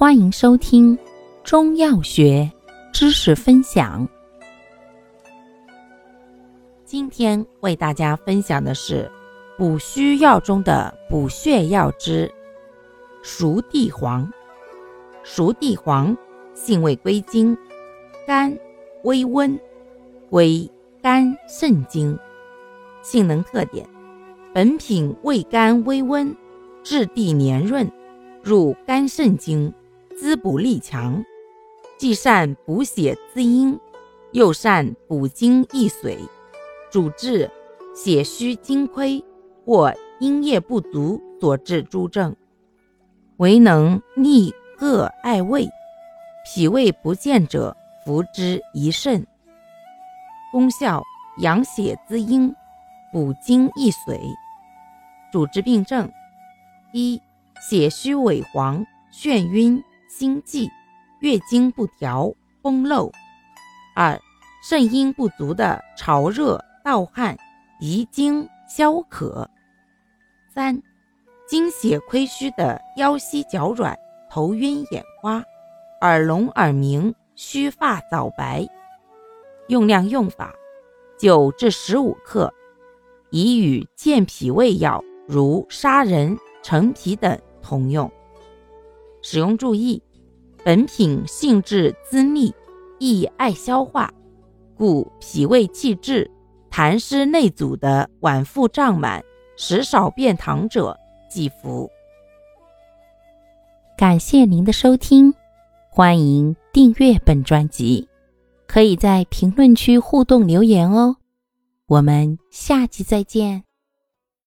欢迎收听中药学知识分享。今天为大家分享的是补虚药中的补血药之熟地黄。熟地黄性味归经：甘，微温，归肝肾经。性能特点：本品味甘微温，质地黏润，入肝肾经。滋补力强，既善补血滋阴，又善补精益髓，主治血虚精亏或阴液不足所致诸症，为能利恶爱胃，脾胃不健者服之宜甚。功效：养血滋阴，补精益髓。主治病症：一、血虚萎黄、眩晕。心悸、月经不调、风漏；二、肾阴不足的潮热、盗汗、遗精、消渴；三、精血亏虚的腰膝脚软、头晕眼花、耳聋耳鸣、须发早白。用量用法：九至十五克，宜与健脾胃药如砂仁、陈皮等同用。使用注意：本品性质滋腻，易爱消化，故脾胃气滞、痰湿内阻的脘腹胀满、食少便溏者忌服。感谢您的收听，欢迎订阅本专辑，可以在评论区互动留言哦。我们下期再见。